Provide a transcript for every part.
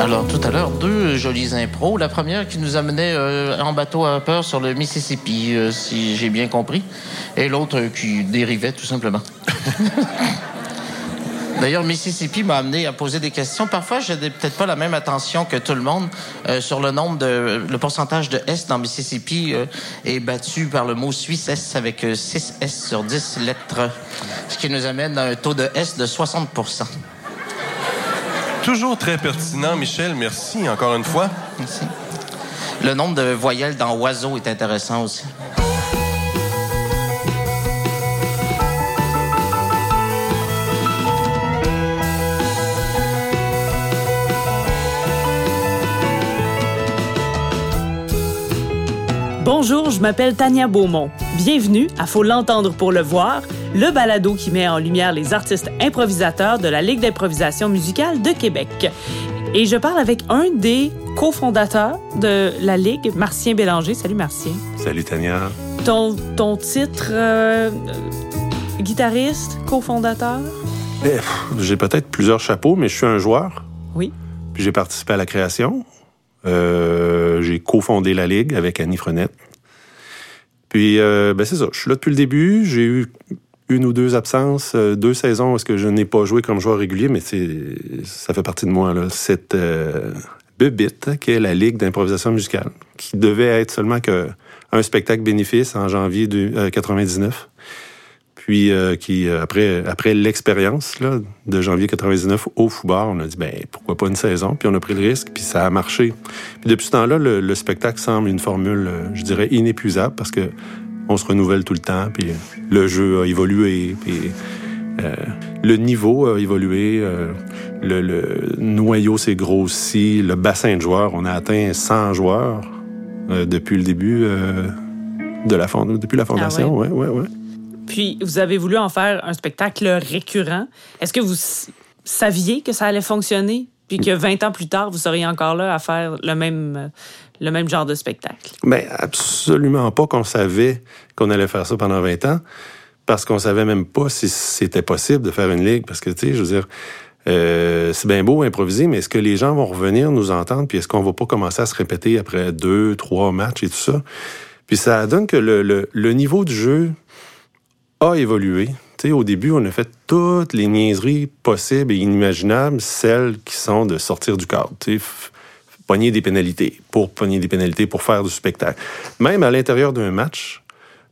Alors, tout à l'heure, deux jolies impros. La première qui nous amenait euh, en bateau à peur sur le Mississippi, euh, si j'ai bien compris. Et l'autre qui dérivait, tout simplement. D'ailleurs, Mississippi m'a amené à poser des questions. Parfois, je n'ai peut-être pas la même attention que tout le monde euh, sur le nombre de... Le pourcentage de S dans Mississippi euh, est battu par le mot Suisse S avec 6 S sur 10 lettres. Ce qui nous amène à un taux de S de 60 Toujours très pertinent, Michel. Merci encore une fois. Merci. Le nombre de voyelles dans oiseau est intéressant aussi. Bonjour, je m'appelle Tania Beaumont. Bienvenue à Faut l'entendre pour le voir, le balado qui met en lumière les artistes improvisateurs de la Ligue d'improvisation musicale de Québec. Et je parle avec un des cofondateurs de la Ligue, Martien Bélanger. Salut Martien. Salut Tania. Ton, ton titre, euh, guitariste, cofondateur? Eh, j'ai peut-être plusieurs chapeaux, mais je suis un joueur. Oui. Puis j'ai participé à la création. Euh, j'ai cofondé la Ligue avec Annie Frenette. Puis, euh, ben c'est ça. Je suis là depuis le début. J'ai eu une ou deux absences, euh, deux saisons est-ce que je n'ai pas joué comme joueur régulier, mais ça fait partie de moi, là. Cette euh, qui est la Ligue d'improvisation musicale, qui devait être seulement un spectacle bénéfice en janvier de, euh, 99. Puis euh, qui euh, après l'expérience de janvier 99 au Foubar, on a dit ben pourquoi pas une saison, puis on a pris le risque, puis ça a marché. Puis depuis ce temps-là, le, le spectacle semble une formule, je dirais inépuisable parce que on se renouvelle tout le temps, puis le jeu a évolué, puis euh, le niveau a évolué, euh, le, le noyau s'est grossi, le bassin de joueurs, on a atteint 100 joueurs euh, depuis le début de la fond- depuis la fondation, ouais, ouais, ouais. Puis, vous avez voulu en faire un spectacle récurrent. Est-ce que vous saviez que ça allait fonctionner? Puis que 20 ans plus tard, vous seriez encore là à faire le même, le même genre de spectacle? Ben, absolument pas qu'on savait qu'on allait faire ça pendant 20 ans, parce qu'on savait même pas si c'était possible de faire une ligue, parce que, tu sais, je veux dire, euh, c'est bien beau improviser, mais est-ce que les gens vont revenir nous entendre, puis est-ce qu'on va pas commencer à se répéter après deux, trois matchs et tout ça? Puis ça donne que le, le niveau du jeu a évolué. Au début, on a fait toutes les niaiseries possibles et inimaginables, celles qui sont de sortir du cadre. Pogner des pénalités, pour pogner des pénalités, pour faire du spectacle. Même à l'intérieur d'un match,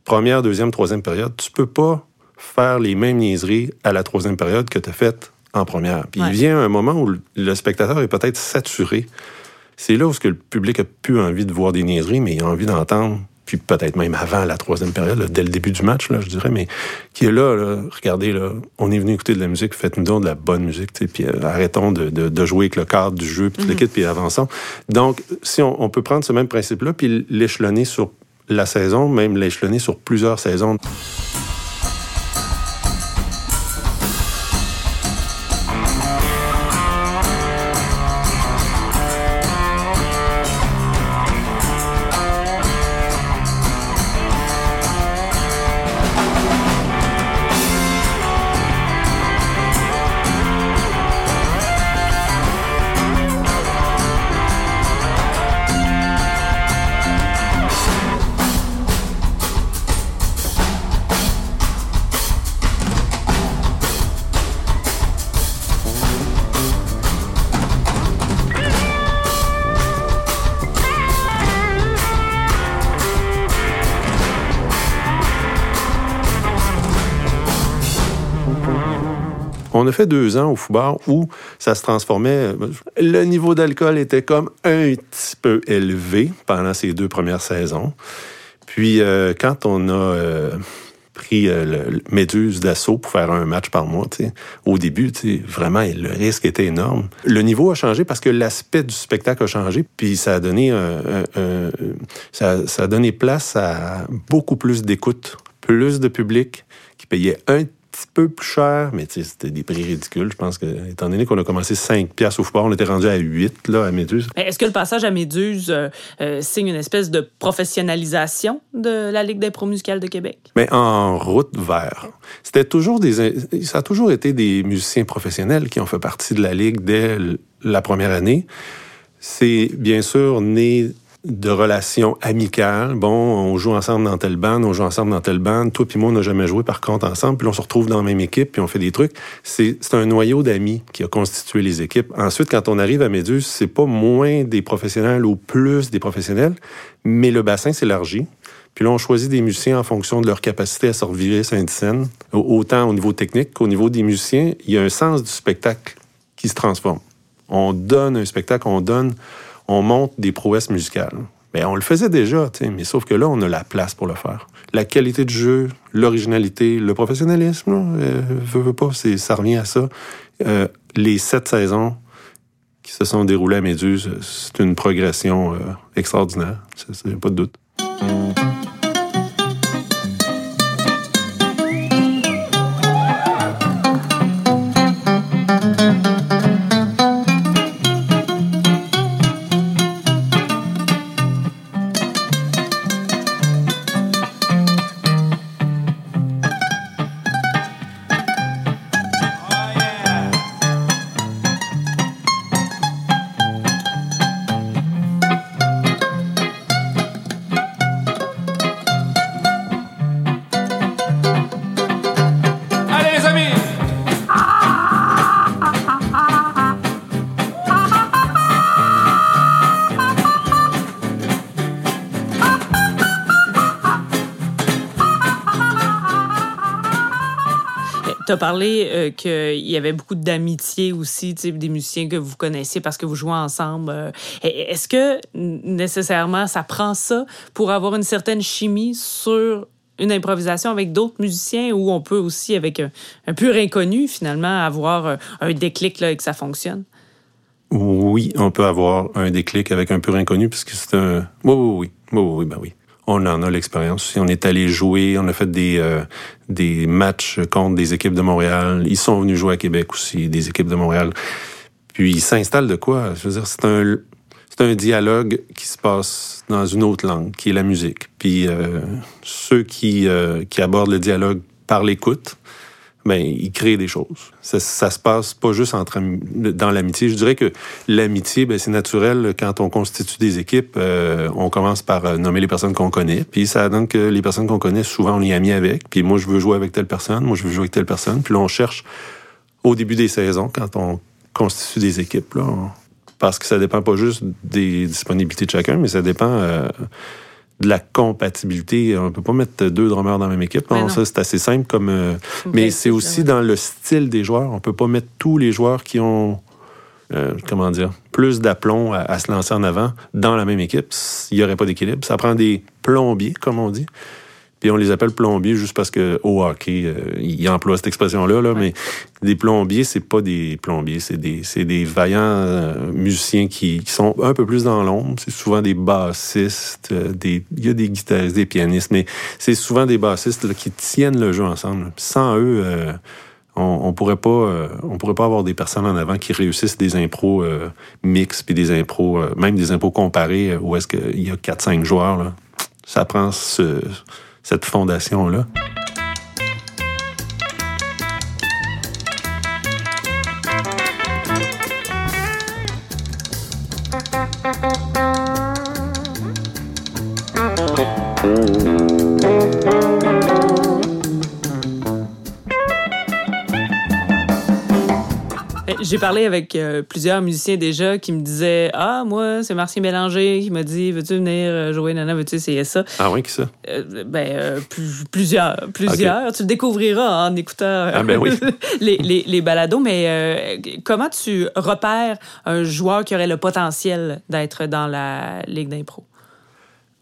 première, deuxième, troisième période, tu peux pas faire les mêmes niaiseries à la troisième période que tu as faites en première. Puis Ouais. il vient un moment où le- le spectateur est peut-être saturé. C'est là où ce que le public a plus envie de voir des niaiseries, mais il a envie d'entendre, puis peut-être même avant la troisième période, là, dès le début du match, là, je dirais, mais qui est là, là, regardez, là, on est venu écouter de la musique, faites-nous donc de la bonne musique, puis euh, arrêtons de, de, de jouer avec le cadre du jeu, puis tout le kit, puis avançons. Donc, si on, on peut prendre ce même principe-là, puis l'échelonner sur la saison, même l'échelonner sur plusieurs saisons. On a fait deux ans au Foubar où ça se transformait. Le niveau d'alcool était comme un petit peu élevé pendant ces deux premières saisons. Puis euh, quand on a euh, pris euh, le, Méduse d'assaut pour faire un match par mois, au début, vraiment, le risque était énorme. Le niveau a changé parce que l'aspect du spectacle a changé, puis ça a donné, ça a donné place à beaucoup plus d'écoute, plus de public qui payait un petit peu plus cher, mais c'était des prix ridicules. Je pense que, étant donné qu'on a commencé 5 piastres au football, on était rendu à 8 là, à Méduse. Est-ce que le passage à Méduse euh, euh, signe une espèce de professionnalisation de la Ligue d'impro musicale de Québec? Mais en route vers. C'était toujours des. Ça a toujours été des musiciens professionnels qui ont fait partie de la Ligue dès la première année. C'est bien sûr né de relations amicales. Bon, on joue ensemble dans telle bande, on joue ensemble dans telle bande. Toi puis moi, on n'a jamais joué par contre ensemble. Puis on se retrouve dans la même équipe, puis on fait des trucs. C'est un noyau d'amis qui a constitué les équipes. Ensuite, quand on arrive à Méduse, c'est pas moins des professionnels ou plus des professionnels, mais le bassin s'élargit. Puis là, on choisit des musiciens en fonction de leur capacité à survivre sur une scène, autant au niveau technique qu'au niveau des musiciens. Il y a un sens du spectacle qui se transforme. On donne un spectacle, on donne on monte des prouesses musicales. Mais on le faisait déjà, mais sauf que là, on a la place pour le faire. La qualité de jeu, l'originalité, le professionnalisme, euh, veut, pas, ça revient à ça. Euh, les sept saisons qui se sont déroulées à Méduse, c'est une progression euh, extraordinaire, c'est pas de doute. Tu as parlé euh, qu'il y avait beaucoup d'amitié aussi, des musiciens que vous connaissez parce que vous jouez ensemble. Euh. Est-ce que nécessairement ça prend ça pour avoir une certaine chimie sur une improvisation avec d'autres musiciens ou on peut aussi, avec un, pur inconnu, finalement, avoir euh, un déclic là, et que ça fonctionne? Oui, on peut avoir un déclic avec un pur inconnu puisque c'est un. Oui, oui, oui. Oui, oui, ben oui on en a l'expérience. On est allé jouer, on a fait des, euh, des matchs contre des équipes de Montréal. Ils sont venus jouer à Québec aussi, des équipes de Montréal. Puis ils s'installent de quoi? Je veux dire, c'est un, c'est un dialogue qui se passe dans une autre langue, qui est la musique. Puis euh, ceux qui, euh, qui abordent le dialogue par l'écoute, ben, il crée des choses. Ça, ça, se passe pas juste dans l'amitié. Je dirais que l'amitié, ben, c'est naturel quand on constitue des équipes. Euh, on commence par euh, nommer les personnes qu'on connaît, puis ça donne que les personnes qu'on connaît, souvent on est amis avec. Puis moi, je veux jouer avec telle personne, moi je veux jouer avec telle personne. Puis là, on cherche au début des saisons, quand on constitue des équipes, là, parce que ça dépend pas juste des disponibilités de chacun, mais ça dépend. Euh, de la compatibilité. On peut pas mettre deux drummers dans la même équipe. ça, c'est assez simple comme. Euh, mais c'est aussi dans le style des joueurs. On peut pas mettre tous les joueurs qui ont. Euh, comment dire, plus d'aplomb à, se lancer en avant dans la même équipe. Il y aurait pas d'équilibre. Ça prend des plombiers, comme on dit. Puis on les appelle plombiers juste parce que au hockey, euh, ils emploient cette expression-là, là, mais des plombiers, c'est pas des plombiers, c'est des, c'est des vaillants euh, musiciens qui, qui, sont un peu plus dans l'ombre. C'est souvent des bassistes, euh, des, il y a des guitaristes, des pianistes, mais c'est souvent des bassistes là, qui tiennent le jeu ensemble. Sans eux, on, on, pourrait pas, on pourrait pas avoir des personnes en avant qui réussissent des impros mix puis des impros, même des impros comparés où est-ce qu'il y a 4-5 joueurs. Là. Ça prend ce cette fondation-là. Parlé avec euh, plusieurs musiciens déjà qui me disaient Ah, moi, c'est Marcien Bélanger qui m'a dit Veux-tu venir euh, jouer? Nana, veux-tu? Essayer ça Ah, oui, qui ça? Euh, Ben, plusieurs. Plusieurs. Tu le découvriras en écoutant ah, ben les, les, les, balados. Mais comment tu repères un joueur qui aurait le potentiel d'être dans la Ligue d'impro?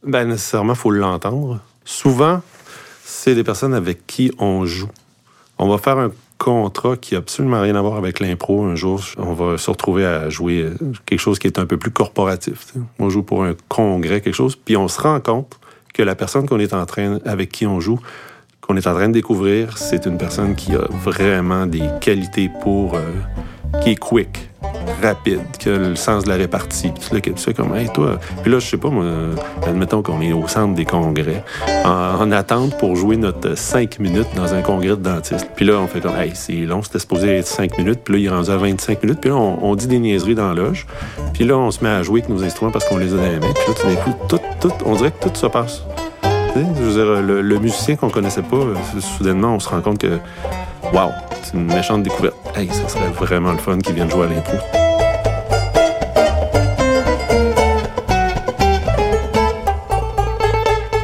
Ben, nécessairement, il faut l'entendre. Souvent, c'est des personnes avec qui on joue. On va faire un contrat qui a absolument rien à voir avec l'impro. Un jour, on va se retrouver à jouer quelque chose qui est un peu plus corporatif. On joue pour un congrès, quelque chose, puis on se rend compte que la personne qu'on est en train, avec qui on joue, qu'on est en train de découvrir, c'est une personne qui a vraiment des qualités pour... euh, qui est quick, rapide, qui a le sens de la répartie. Puis là, tu fais comme, hey, toi... Puis là, je sais pas, moi, admettons qu'on est au centre des congrès, en, en attente pour jouer notre 5 minutes dans un congrès de dentiste. Puis là, on fait comme, hey, c'est long, c'était supposé être 5 minutes, puis là, il est rendu à 25 minutes, puis là, on, dit des niaiseries dans la loge, puis là, on se met à jouer avec nos instruments parce qu'on les a dans les puis là, tout d'un coup, tout, tout, on dirait que tout se passe. Je veux dire, le, le musicien qu'on connaissait pas, euh, soudainement, on se rend compte que, wow, c'est une méchante découverte. Hey, ça serait vraiment le fun qu'ils viennent jouer à l'impro.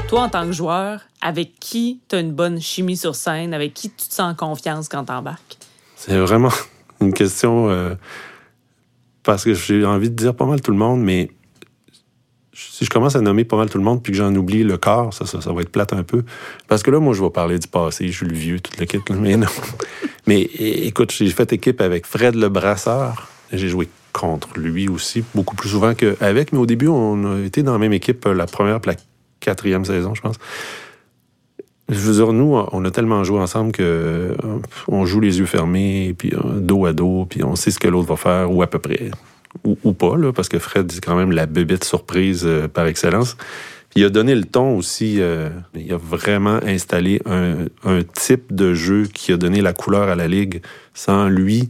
Toi, en tant que joueur, avec qui tu as une bonne chimie sur scène, avec qui tu te sens en confiance quand t'embarques? C'est vraiment une question euh, parce que j'ai envie de dire pas mal tout le monde, mais si je commence à nommer pas mal tout le monde puis que j'en oublie le corps, ça, ça, ça va être plate un peu. Parce que là, moi, je vais parler du passé, je suis le vieux, toute l'équipe, mais non. mais écoute, j'ai fait équipe avec Fred le Brasseur. J'ai joué contre lui aussi, beaucoup plus souvent qu'avec, mais au début, on a été dans la même équipe euh, la première puis la quatrième saison, je pense. Je veux dire, nous, on a tellement joué ensemble que euh, on joue les yeux fermés, puis euh, dos à dos, puis on sait ce que l'autre va faire, ou à peu près. Ou, pas, là, parce que Fred, c'est quand même la bébête surprise euh, par excellence. Il a donné le ton aussi. euh, il a vraiment installé un, type de jeu qui a donné la couleur à la ligue. Sans lui,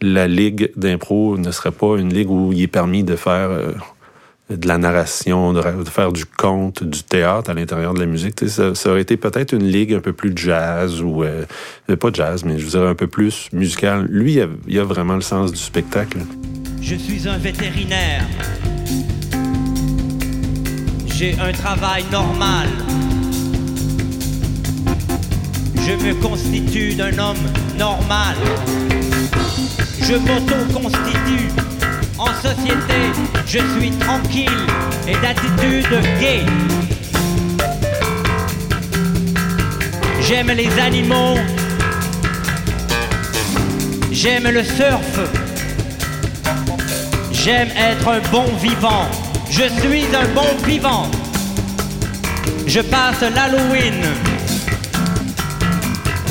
la ligue d'impro ne serait pas une ligue où il est permis de faire euh, de la narration, de, faire du conte, du théâtre à l'intérieur de la musique. Ça, aurait été peut-être une ligue un peu plus jazz ou euh, pas jazz, mais je veux dire un peu plus musicale. Lui, il a vraiment le sens du spectacle. Je suis un vétérinaire. J'ai un travail normal. Je me constitue d'un homme normal. Je m'auto-constitue en société. Je suis tranquille et d'attitude gay. J'aime les animaux. J'aime le surf. J'aime être un bon vivant. Je suis un bon vivant. Je passe l'Halloween.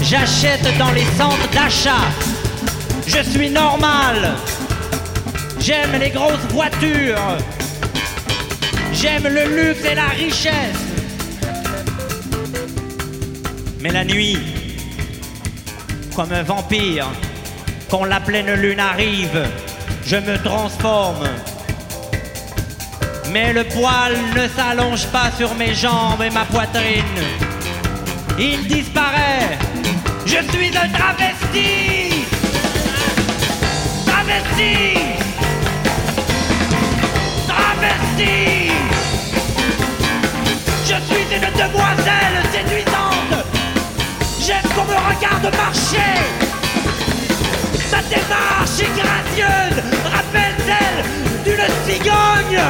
J'achète dans les centres d'achat. Je suis normal. J'aime les grosses voitures. J'aime le luxe et la richesse. Mais la nuit, comme un vampire, quand la pleine lune arrive, je me transforme. Mais le poil ne s'allonge pas sur mes jambes et ma poitrine. Il disparaît. Je suis un travesti. Travesti. Travesti. Je suis une demoiselle séduisante. J'aime qu'on me regarde marcher. Démarche est gracieuse, rappelle celle d'une cigogne?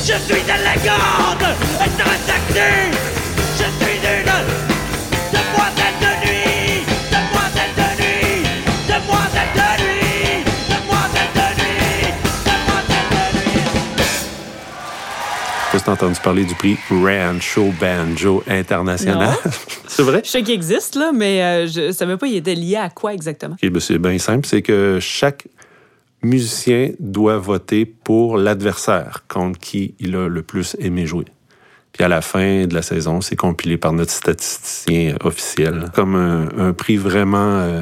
Je suis élégante et très sexy. Je suis une demoiselle de nuit, demoiselle de nuit, demoiselle de nuit, demoiselle de nuit, demoiselle de nuit. T'as entendu parler du prix Rancho Banjo International. c'est vrai? Je sais qu'il existe, là, mais euh, je savais pas il était lié à quoi exactement. Ben, c'est bien simple, c'est que chaque musicien doit voter pour l'adversaire contre qui il a le plus aimé jouer. Puis à la fin de la saison, c'est compilé par notre statisticien officiel comme un, un prix vraiment euh,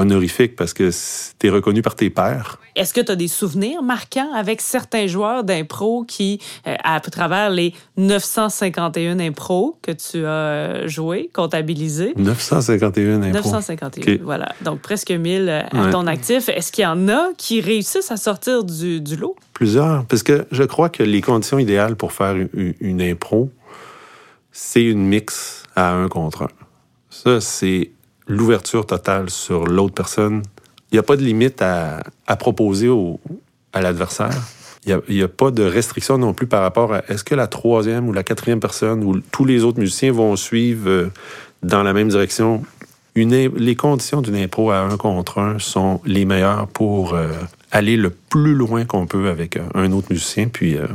honorifique parce que tu es reconnu par tes pairs. Est-ce que tu as des souvenirs marquants avec certains joueurs d'impro qui, euh, à travers les 951 impros que tu as euh, joué, comptabilisé, 951 impôts. 951, Ok. voilà. Donc presque 1000 euh, à Ouais. ton actif. Est-ce qu'il y en a qui réussissent à sortir du, du lot? Plusieurs. Parce que je crois que les conditions idéales pour faire une, une impro, c'est une mix à un contre un. Ça, c'est l'ouverture totale sur l'autre personne. Il n'y a pas de limite à, à proposer au- à l'adversaire. Il n'y a, pas de restriction non plus par rapport à est-ce que la troisième ou la quatrième personne ou tous les autres musiciens vont suivre euh, dans la même direction. Les conditions d'une impro à un contre un sont les meilleures pour euh, aller le plus loin qu'on peut avec euh, un autre musicien. Puis, euh,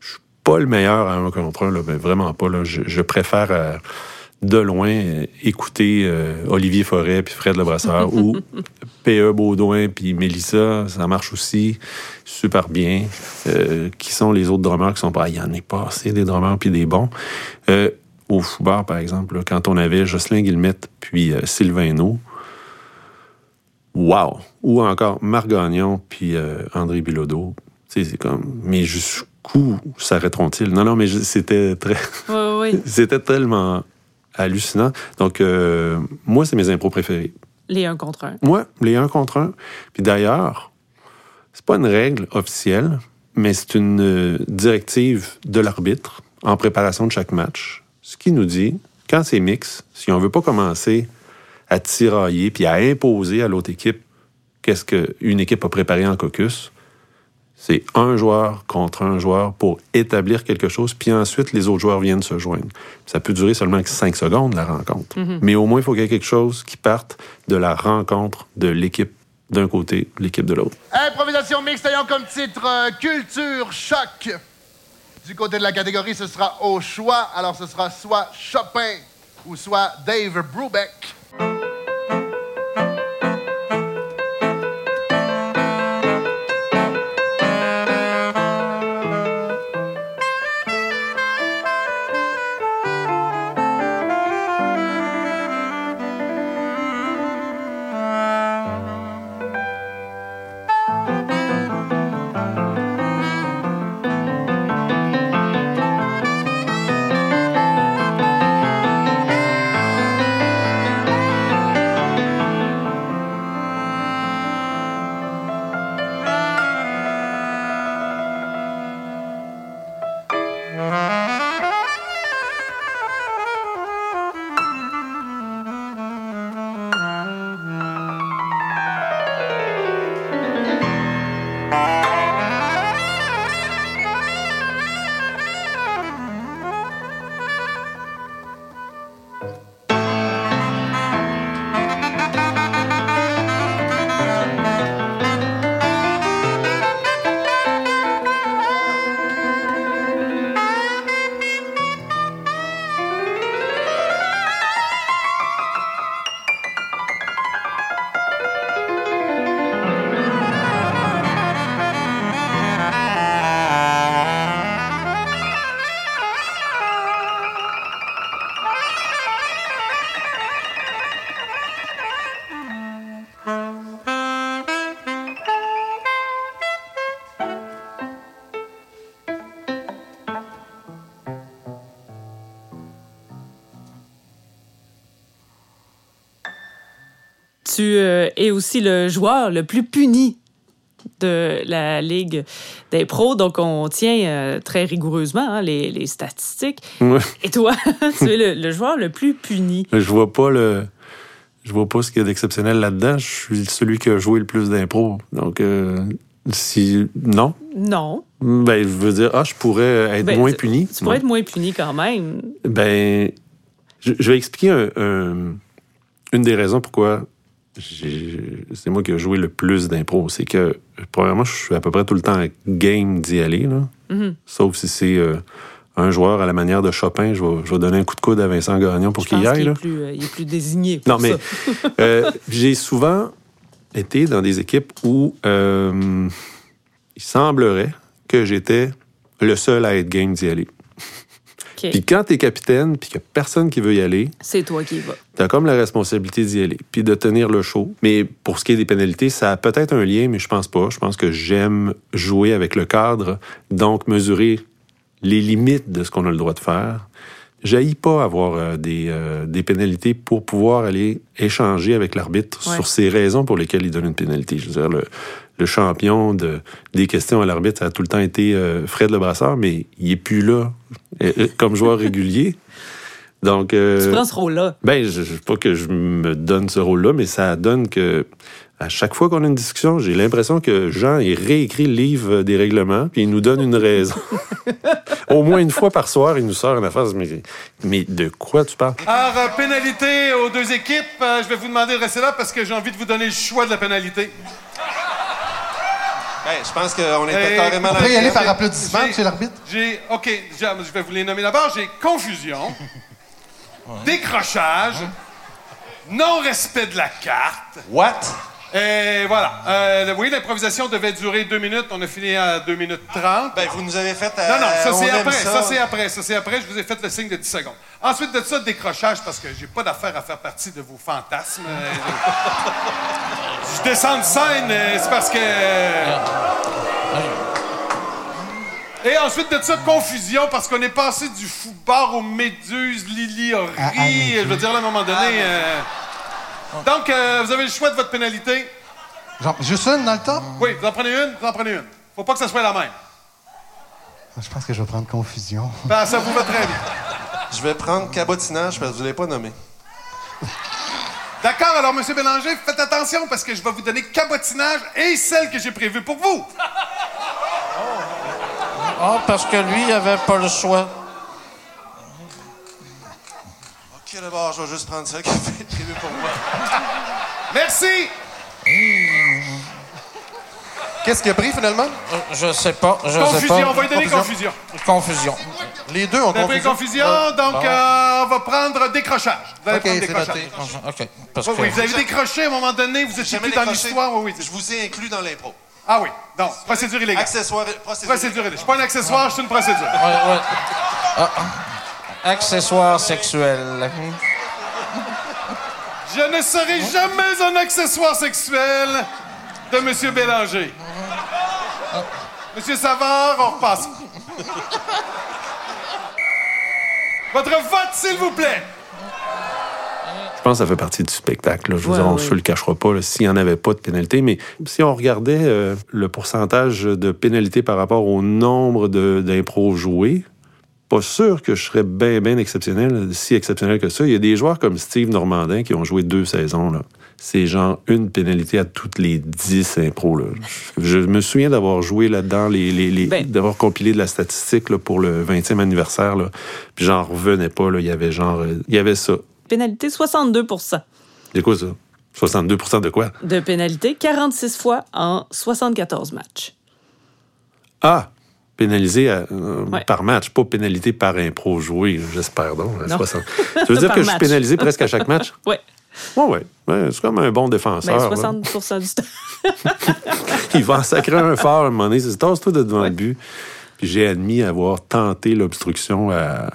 je suis pas le meilleur à un contre un, là, ben, vraiment pas. Là. Je, préfère de loin euh, écouter euh, Olivier Forêt puis Fred Lebrasseur ou P.E. Baudouin puis Mélissa, ça marche aussi super bien. Euh, qui sont les autres drummers qui sont pas... Il y en a pas assez des drummers puis des bons. Euh, au Foubard, par exemple, là, quand on avait Jocelyn Guillemette puis Sylvain wow! Ou encore Marc Gagnon puis André Bilodeau. C'est comme... Mais jusqu'où s'arrêteront-ils? Non, non, mais c'était très... Oui, oui. C'était tellement hallucinant. Donc, euh, moi, c'est mes impros préférés. Les un contre un. Moi, les un contre un. Puis d'ailleurs, c'est pas une règle officielle, mais c'est une euh, directive de l'arbitre en préparation de chaque match. Ce qui nous dit, quand c'est mix, si on veut pas commencer à tirailler puis à imposer à l'autre équipe qu'est-ce qu'une équipe a préparé en caucus, c'est un joueur contre un joueur pour établir quelque chose, puis ensuite les autres joueurs viennent se joindre. Ça peut durer seulement cinq secondes, la rencontre. Mais au moins, il faut qu'il y ait quelque chose qui parte de la rencontre de l'équipe d'un côté, l'équipe de l'autre. Improvisation mixte ayant comme titre euh, Culture Choc. Du côté de la catégorie, ce sera au choix. Alors, ce sera soit Chopin ou soit Dave Brubeck. Euh, es aussi le joueur le plus puni de la Ligue des pros, donc on tient euh, très rigoureusement hein, les, les statistiques. Ouais. Et toi, tu es le, le joueur le plus puni. Je vois pas le. Je vois pas ce qu'il y a d'exceptionnel là-dedans. Je suis celui qui a joué le plus d'impro. Donc, euh, si. Non? Non. Ben, je veux dire, ah, je pourrais être Ben, moins puni. Tu pourrais être moins puni quand même. Ben, je, je vais expliquer un- un- une des raisons pourquoi c'est moi qui ai joué le plus d'impro. C'est que, premièrement, je suis à peu près tout le temps game d'y aller, là. Mhm. Sauf si c'est euh, un joueur à la manière de Chopin, je vais, je vais donner un coup de coude à Vincent Gagnon pour qu'il y aille. qu'il là. est, plus, euh, il est plus désigné. pour Non, mais euh, j'ai souvent été dans des équipes où il semblerait que j'étais le seul à être game d'y aller. OK. Puis quand t'es capitaine, puis qu'il n'y a personne qui veut y aller, C'est toi qui y vas. T'as comme la responsabilité d'y aller, puis de tenir le show. Mais pour ce qui est des pénalités, ça a peut-être un lien, mais je pense pas. Je pense que j'aime jouer avec le cadre, donc mesurer les limites de ce qu'on a le droit de faire. J'haïs pas avoir euh, des, euh, des pénalités pour pouvoir aller échanger avec l'arbitre Ouais. sur ces raisons pour lesquelles il donne une pénalité. Je veux dire, le, le champion de, des questions à l'arbitre, ça a tout le temps été euh, Fred Lebrasseur, mais il est plus là euh, euh, comme joueur régulier. Donc, euh, Tu prends ce rôle-là. ben, je, je- pas que je me donne ce rôle-là, mais ça donne que à chaque fois qu'on a une discussion, j'ai l'impression que Jean il réécrit le livre des règlements, puis il nous donne une raison. Au moins une fois par soir, il nous sort une affaire. Mais, mais de quoi tu parles? Alors, euh, pénalité aux deux équipes. Euh, je vais vous demander de rester là parce que j'ai envie de vous donner le choix de la pénalité. Ben, je pense qu'on était Et- carrément On peut y le aller par applaudissement, monsieur l'arbitre? J'ai. OK, je vais vous les nommer d'abord. J'ai confusion. décrochage, non-respect de la carte. What? Et voilà. Euh, oui, l'improvisation devait durer deux minutes. On a fini à deux minutes trente. Ben, vous nous avez fait. Non, non, ça euh, c'est après. Ça, c'est après. Ça c'est après. Je vous ai fait le signe de 10 secondes. Ensuite de ça, décrochage, parce que j'ai pas d'affaire à faire partie de vos fantasmes. Euh, je descends de scène, euh, c'est parce que. Et ensuite de ça, confusion, parce qu'on est passé du football aux méduses, Lily a ri. Je veux dire, là, à un moment donné. euh, Donc, euh, vous avez le choix de votre pénalité. Genre, juste une dans le top? Oui, vous en prenez une, vous en prenez une. Faut pas que ça soit la même. Je pense que je vais prendre confusion. Ben, ça vous va très bien. Je vais prendre cabotinage parce que vous ne l'avez pas nommé. D'accord, alors, M. Bélanger, faites attention parce que je vais vous donner cabotinage et celle que j'ai prévue pour vous. Ah, parce que lui, il avait pas le choix. D'abord, je vais juste prendre ça qui est prévu pour moi. Merci. Qu'est-ce qu'il a pris finalement? Euh, Je sais pas, je sais Confusion, pas. on va lui donner confusion. Confusion. Les deux ont Vous avez pris confusion. confusion, donc bon. euh, on va prendre décrochage. Vous allez Ok, prendre c'est décrochage. noté. OK. Parce Oui, que... oui, vous avez décroché à un moment donné, vous étiez plus dans décroché. l'histoire. Oui, oui. Je vous ai inclus dans l'impro. Ah oui, non, procédure illégale. Accessoire, procédure. Procédure illégale. Je suis pas un accessoire, je suis une procédure. Ouais, ouais. Ah, ah. Accessoire sexuel. Je ne serai jamais un accessoire sexuel de M. Bélanger. Monsieur Savard, on repasse. Votre vote, s'il vous plaît. Je pense que ça fait partie du spectacle. là. Je Ouais, dire, on ouais. le cachera pas s'il n'y en avait pas de pénalité. Mais si on regardait euh, le pourcentage de pénalité par rapport au nombre de- d'impros joués, pas sûr que je serais bien, bien exceptionnel, si exceptionnel que ça. Il y a des joueurs comme Steve Normandin qui ont joué deux saisons. Là. C'est genre une pénalité à toutes les dix impros. Là. Je me souviens d'avoir joué là-dedans, les, les, les- Ben. d'avoir compilé de la statistique là, pour le 20e anniversaire. Là. Puis j'en revenais pas. Là. Il y avait genre... euh, Il y avait ça. Pénalité 62% C'est quoi ça? 62% de quoi? de pénalité, 46 fois en 74 matchs. Ah! Pénalisé à- euh, Ouais. par match, pas pénalité par impro joué, j'espère donc. à Non. 60. Ça veut dire que je suis pénalisé presque à chaque match? Ouais, Oui, oui. Ouais, c'est comme un bon ben, défenseur. là. 60 du temps. Il va en sacrer un fort à un moment donné. C'est tasse-toi de devant le but. Puis j'ai admis avoir tenté l'obstruction à.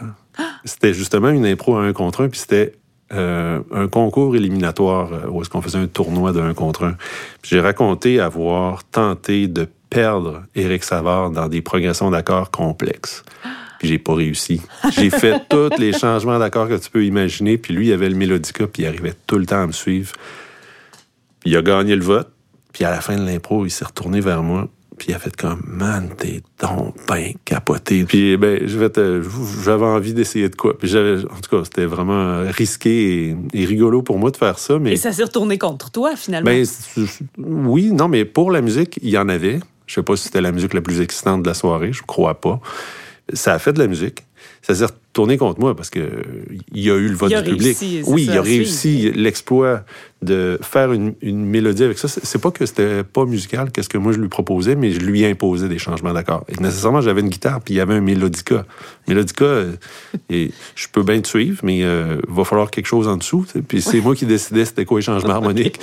C'était justement une impro à un contre un, puis c'était euh, un concours éliminatoire euh, où est-ce qu'on faisait un tournoi de un contre un. Puis j'ai raconté avoir tenté de perdre Éric Savard dans des progressions d'accords complexes. Puis j'ai pas réussi. J'ai fait tous les changements d'accords que tu peux imaginer, puis lui, il avait le mélodica, puis il arrivait tout le temps à me suivre. Il a gagné le vote. Puis à la fin de l'impro, il s'est retourné vers moi. Puis il a fait comme, man, t'es donc ben capoté. Puis ben, j'avais envie d'essayer de quoi. Puis j'avais, en tout cas, c'était vraiment risqué et, et rigolo pour moi de faire ça. Mais Et ça s'est retourné contre toi, finalement. ben, oui, non, mais pour la musique, il y en avait. Je sais pas si c'était la musique la plus excitante de la soirée, je crois pas. Ça a fait de la musique. Ça s'est retourné contre moi parce que il y a eu le vote Il du public. réussi, Oui, ça, il a réussi l'exploit de faire une, une mélodie avec ça. C'est pas que c'était pas musical, qu'est-ce que moi je lui proposais, mais je lui imposais des changements d'accords. Et nécessairement, j'avais une guitare puis il y avait un mélodica. Mélodica, euh, et je peux bien te suivre, mais euh, va falloir quelque chose en dessous. Puis c'est moi qui décidais c'était quoi les changements harmoniques.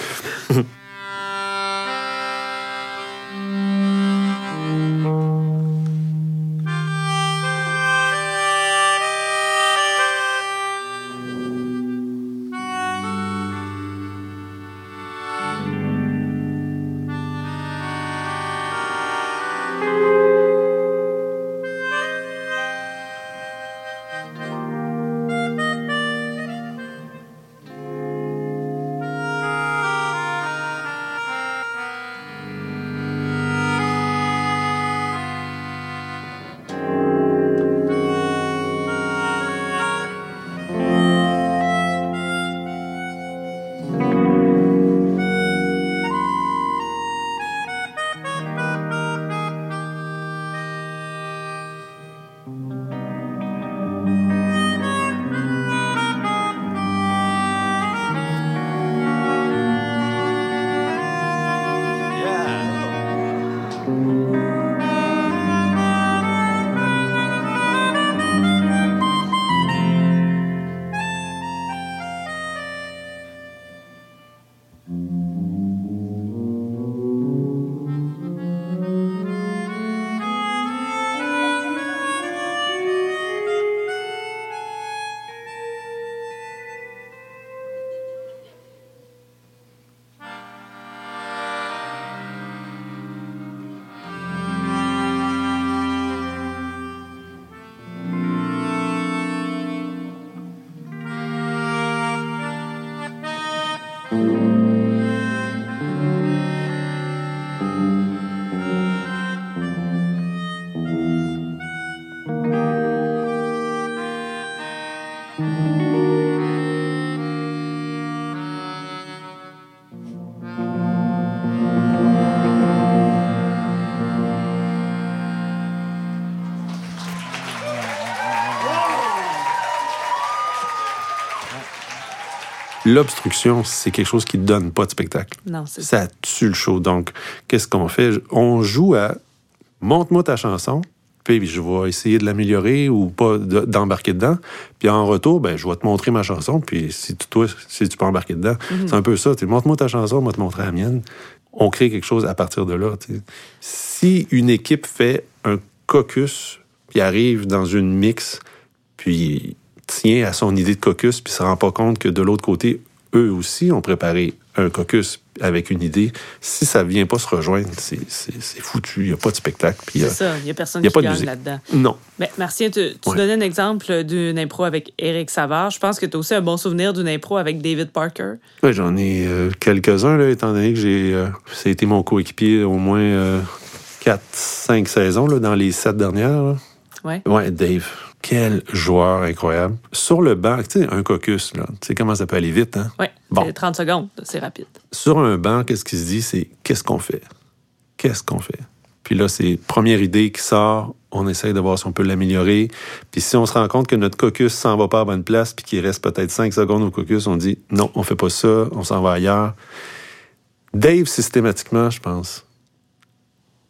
L'obstruction, c'est quelque chose qui donne pas de spectacle. Non, c'est ça. Ça tue le show. Donc, qu'est-ce qu'on fait? On joue à montre-moi ta chanson, puis je vais essayer de l'améliorer ou pas de- d'embarquer dedans. Puis en retour, ben, je vais te montrer ma chanson, puis si tu, toi, si tu peux embarquer dedans, c'est un peu ça. Montre-moi ta chanson, moi te montrer la mienne. On crée quelque chose à partir de là. Si une équipe fait un caucus, puis arrive dans une mix, puis tient à son idée de caucus, puis se rend pas compte que de l'autre côté, eux aussi ont préparé un caucus avec une idée. Si ça vient pas se rejoindre, c'est foutu. Il n'y a pas de spectacle. C'est euh, ça. Il n'y a personne y a qui pas gagne là-dedans. non. Mais Martien, tu, tu Ouais. donnais un exemple d'une impro avec Eric Savard. Je pense que tu as aussi un bon souvenir d'une impro avec David Parker. Ouais, J'en ai euh, quelques-uns, étant donné que j'ai. euh, ça a été mon coéquipier au moins 4, 5 saisons là, dans les 7 dernières. là. Ouais. Ouais, Dave. Quel joueur incroyable. Sur le banc, tu sais, un caucus, là. Tu sais comment ça peut aller vite, hein? Ouais. Bon. C'est 30 secondes. C'est rapide. Sur un banc, qu'est-ce qui se dit? C'est qu'est-ce qu'on fait? Qu'est-ce qu'on fait? Puis là, c'est première idée qui sort. On essaye de voir si on peut l'améliorer. Puis si on se rend compte que notre caucus s'en va pas à bonne place, puis qu'il reste peut-être 5 secondes au caucus, on dit non, on fait pas ça, on s'en va ailleurs. Dave, systématiquement, je pense,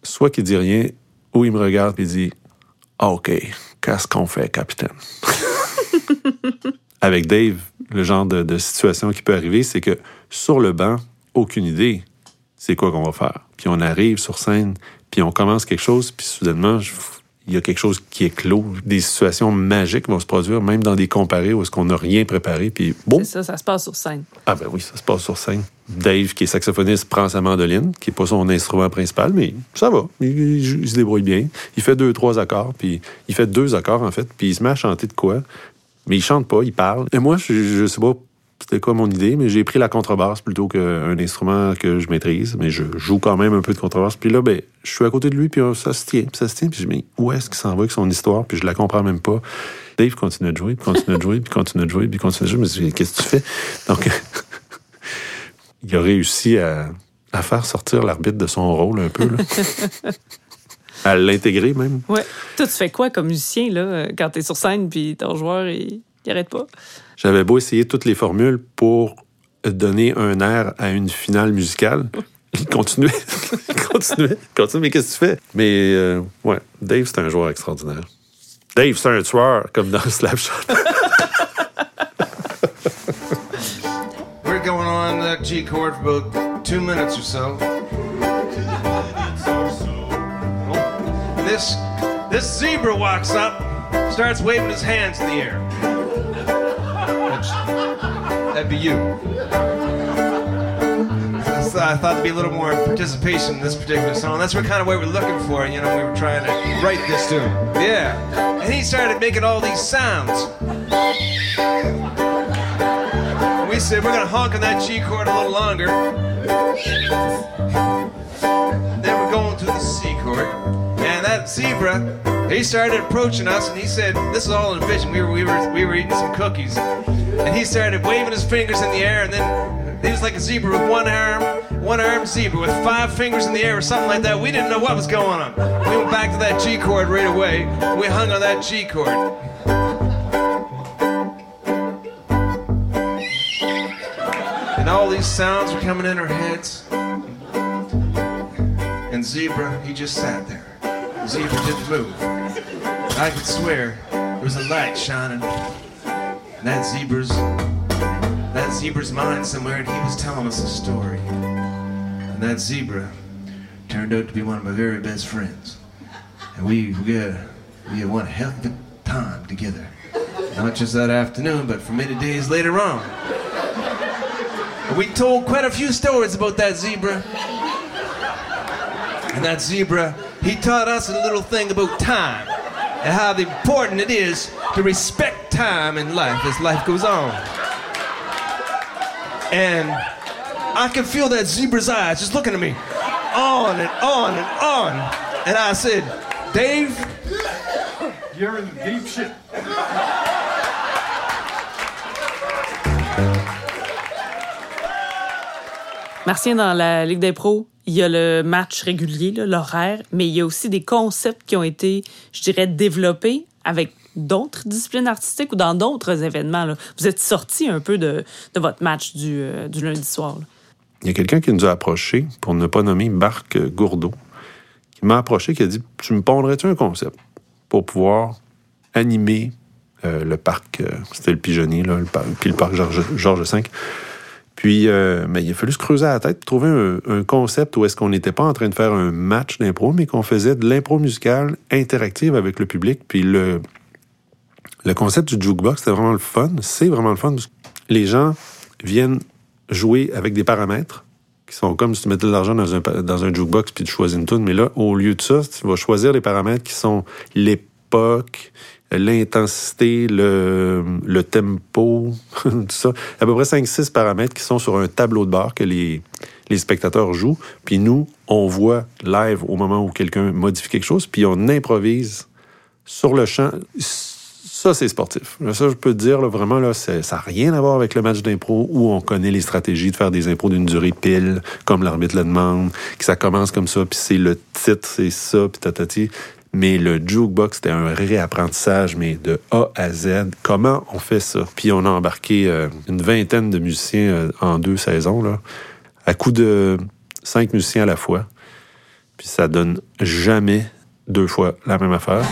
soit qu'il dit rien, ou il me regarde et il dit Ah, OK, qu'est-ce qu'on fait, capitaine? Avec Dave, le genre de, situation qui peut arriver, c'est que sur le banc, aucune idée, c'est quoi qu'on va faire. Puis on arrive sur scène, puis on commence quelque chose, puis soudainement, je- il y a quelque chose qui est clos. Des situations magiques vont se produire, même dans des comparés où est-ce qu'on n'a rien préparé, puis bon, C'est ça, ça se passe sur scène. ah ben oui, ça se passe sur scène. Dave, qui est saxophoniste, prend sa mandoline, qui n'est pas son instrument principal, mais ça va. Il, il- il se débrouille bien. Il fait deux, trois accords, puis il fait deux accords, en fait, puis il se met à chanter de quoi. Mais il chante pas, il parle. Et moi, je, je sais pas c'était quoi mon idée, mais j'ai pris la contrebasse plutôt qu'un instrument que je maîtrise. Mais je joue quand même un peu de contrebasse. Puis là, ben, je suis à côté de lui, puis euh, ça se tient, puis ça se tient. Puis je me dis, où est-ce qu'il s'en va avec son histoire? Puis je la comprends même pas. Dave continue de jouer, puis continue de jouer, puis continue de jouer, puis continue de jouer. Je me dis, qu'est-ce que tu fais? Donc, il a réussi à, à faire sortir l'arbitre de son rôle un peu, là. à l'intégrer même. Ouais. Toi, tu fais quoi comme musicien, là, euh, quand t'es sur scène puis ton joueur, il, il arrête pas? J'avais beau essayer toutes les formules pour donner un air à une finale musicale. Il continuait, il continuait, il continuait. Mais qu'est-ce que tu fais? Mais, euh, ouais, Dave, c'est un joueur extraordinaire. Dave, c'est un tueur, comme dans Slapshot. We're going on that G chord for about two minutes or so. This this zebra walks up, starts waving his hands in the air. That'd be you. So I thought there'd be a little more participation in this particular song. That's what kind of what we're looking for. You know, we were trying to write this tune. Yeah, and he started making all these sounds. We said we're gonna honk on that G chord a little longer. Then we're going to the C chord. That zebra, he started approaching us and he said, This is all in vision. We were we were we were eating some cookies. And he started waving his fingers in the air and then he was like a zebra with one arm, one armed zebra with five fingers in the air or something like that. We didn't know what was going on. We went back to that G chord right away. We hung on that G chord. And all these sounds were coming in our heads. And Zebra, he just sat there. Zebra didn't move. I could swear there was a light shining. in that zebra's that zebra's mind somewhere, and he was telling us a story. And that zebra turned out to be one of my very best friends. And we we had, we had one hell of a time together. Not just that afternoon, but for many days later on. And we told quite a few stories about that zebra. And that zebra, he taught us a little thing about time and how important it is to respect time in life as life goes on. And I can feel that zebra's eyes just looking at me on and on and on. And I said, Dave, You're in deep shit. Martien, dans la Ligue des pros, il y a le match régulier, l'horaire, mais il y a aussi des concepts qui ont été, je dirais, développés avec d'autres disciplines artistiques ou dans d'autres événements? Vous êtes sorti un peu de, votre match du, euh, lundi soir. Il y a quelqu'un qui nous a approché, pour ne pas nommer Marc Gourdeau, qui m'a approché, qui a dit Tu me pondrais-tu un concept pour pouvoir animer euh, le parc euh, C'était le Pigeonnier, puis le parc Georges V? Puis, euh, mais il a fallu se creuser la tête, trouver un, concept où est-ce qu'on n'était pas en train de faire un match d'impro, mais qu'on faisait de l'impro musicale interactive avec le public. Puis le, le concept du jukebox, c'était vraiment le fun. C'est vraiment le fun. Les gens viennent jouer avec des paramètres qui sont comme si tu mettais de l'argent dans un, dans un jukebox puis tu choisis une tune. Mais là, au lieu de ça, tu vas choisir les paramètres qui sont l'époque, l'intensité, le, tempo, tout ça. À peu près 5-6 paramètres qui sont sur un tableau de bord que les, les spectateurs jouent. Puis nous, on voit live au moment où quelqu'un modifie quelque chose, puis on improvise sur le champ. Ça, c'est sportif. Ça, je peux te dire, vraiment, là, ça n'a rien à voir avec le match d'impro où on connaît les stratégies de faire des impros d'une durée pile, comme l'arbitre le demande, que ça commence comme ça, puis c'est le titre, c'est ça, puis tatati. Mais le jukebox, c'était un réapprentissage, mais de A à Z. Comment on fait ça? Puis on a embarqué euh, une vingtaine de musiciens euh, en deux saisons, là, à coup de cinq musiciens à la fois. Puis ça donne jamais deux fois la même affaire.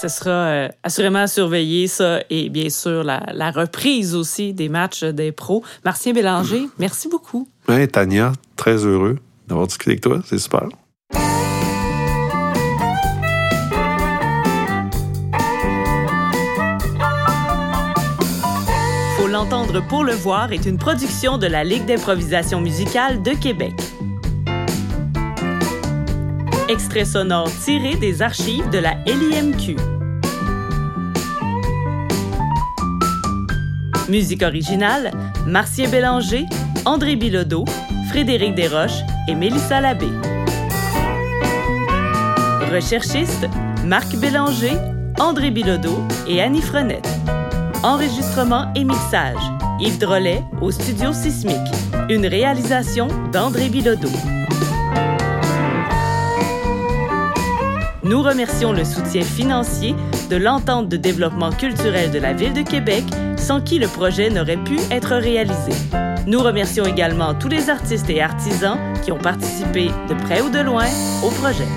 Ce sera euh, assurément à surveiller, ça, et bien sûr la, la reprise aussi des matchs des pros. Martien Bélanger, merci beaucoup. Ouais, Tania, très heureux d'avoir discuté avec toi. C'est super. Faut l'entendre pour le voir est une production de la Ligue d'improvisation musicale de Québec. Extrait sonore tiré des archives de la LIMQ. Musique originale, Martien Bélanger, André Bilodeau, Frédéric Desroches et Mélissa Labbé. Recherchistes, Marc Bélanger, André Bilodeau et Annie Frenette. Enregistrement et mixage, Yves Drolet au Studio Sismique. Une réalisation d'André Bilodeau. Nous remercions le soutien financier de l'entente de développement culturel de la Ville de Québec, sans qui le projet n'aurait pu être réalisé. Nous remercions également tous les artistes et artisans qui ont participé de près ou de loin au projet.